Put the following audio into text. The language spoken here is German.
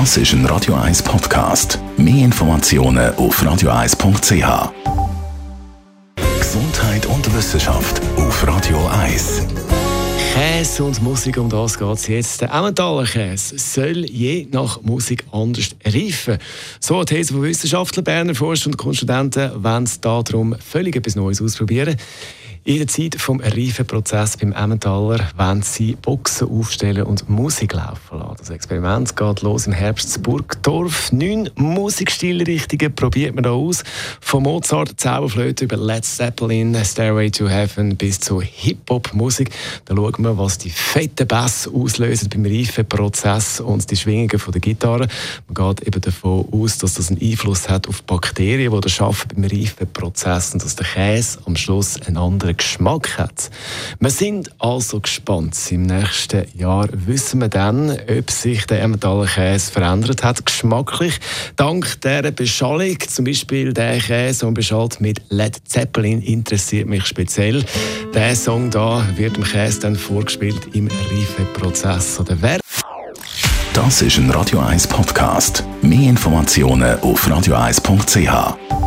Das ist ein Radio 1 Podcast. Mehr Informationen auf radio1.ch. Gesundheit und Wissenschaft auf Radio 1. Käse und Musik, um das geht es jetzt. Der Emmentaler Käse soll je nach Musik anders reifen. So eine These von Wissenschaftlern, Berner Forscher und Kunststudenten, wenn sie darum völlig etwas Neues ausprobieren. In der Zeit des Reifenprozesses beim Emmentaler wollen sie Boxen aufstellen und Musik laufen lassen. Das Experiment geht los im Herbst zu Burgdorf. Neun Musikstilrichtungen probiert man da aus. Von Mozart, Zauberflöte über Led Zeppelin, Stairway to Heaven bis zu Hip-Hop-Musik. Da schauen wir, was die fetten Bass auslösen beim Reifenprozess und die Schwingungen der Gitarre. Man geht eben davon aus, dass das einen Einfluss hat auf Bakterien, die da arbeiten beim Reifenprozess und dass der Käse am Schluss einen anderen anderen Geschmack hat. Wir sind also gespannt. Im nächsten Jahr wissen wir dann, ob sich der Emmentaler Käse verändert hat, geschmacklich. Dank dieser Beschallung, zum Beispiel der Käse und beschallt mit Led Zeppelin, interessiert mich speziell. Der Song da wird dem Käse dann vorgespielt im Reifeprozess. Oder wer das ist ein Radio 1 Podcast. Mehr Informationen auf radio1.ch.